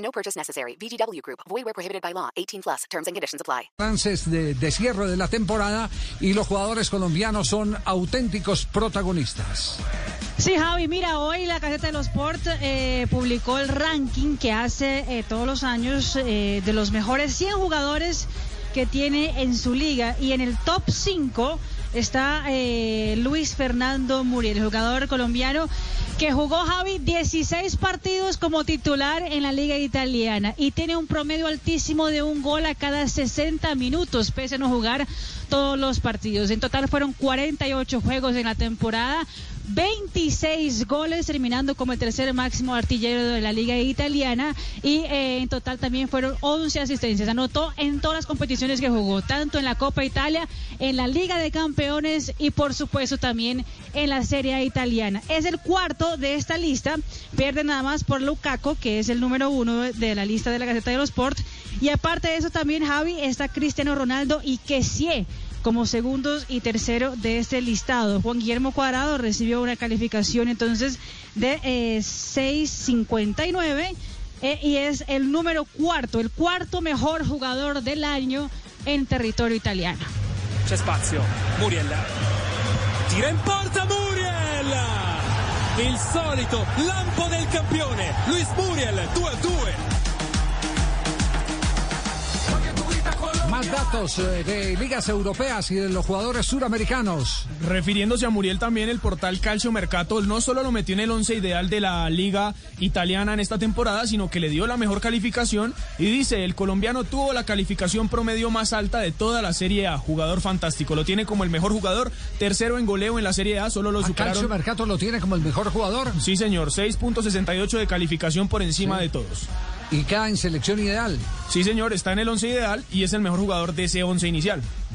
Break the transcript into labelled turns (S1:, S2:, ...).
S1: No purchase necessary. VGW Group. Void where prohibited by law. 18 plus. Terms and conditions apply.
S2: Lances de, de cierre de la temporada y los jugadores colombianos son auténticos protagonistas.
S3: Sí, Javi, mira, hoy la Gaceta de los Sport eh, publicó el ranking que hace eh, todos los años eh, de los mejores 100 jugadores que tiene en su liga y en el top 5 está eh, Luis Fernando Muriel, el jugador colombiano que jugó Javi 16 partidos como titular en la liga italiana y tiene un promedio altísimo de un gol a cada 60 minutos, pese a no jugar todos los partidos. En total fueron 48 juegos en la temporada. 26 goles, terminando como el tercer máximo artillero de la liga italiana y eh, en total también fueron 11 asistencias. Anotó en todas las competiciones que jugó, tanto en la Copa Italia, en la Liga de Campeones y por supuesto también en la Serie italiana. Es el cuarto de esta lista, pierde nada más por Lukaku, que es el número uno de la lista de la Gaceta de los Sport. Y aparte de eso también, Javi, está Cristiano Ronaldo y Kessie como segundos y tercero de este listado. Juan Guillermo Cuadrado recibió una calificación entonces de eh, 6.59 eh, y es el número cuarto, el cuarto mejor jugador del año en territorio italiano.
S4: C'è spazio, Muriel. Tira in porta Muriel! Il solito lampo del campione, Luis Muriel, 2 a 2.
S2: Más datos eh, de ligas europeas y de los jugadores suramericanos.
S5: Refiriéndose a Muriel también, el portal Calcio Mercato no solo lo metió en el once ideal de la liga italiana en esta temporada, sino que le dio la mejor calificación y dice, el colombiano tuvo la calificación promedio más alta de toda la Serie A, jugador fantástico, lo tiene como el mejor jugador, tercero en goleo en la Serie A, solo lo
S2: ¿A
S5: superaron.
S2: Calcio Mercato lo tiene como el mejor jugador
S5: Sí, señor, 6.68 de calificación por encima
S2: Sí.
S5: de todos.
S2: Y queda en selección ideal.
S5: Sí, señor, está en el once ideal y es el mejor jugador de ese once inicial.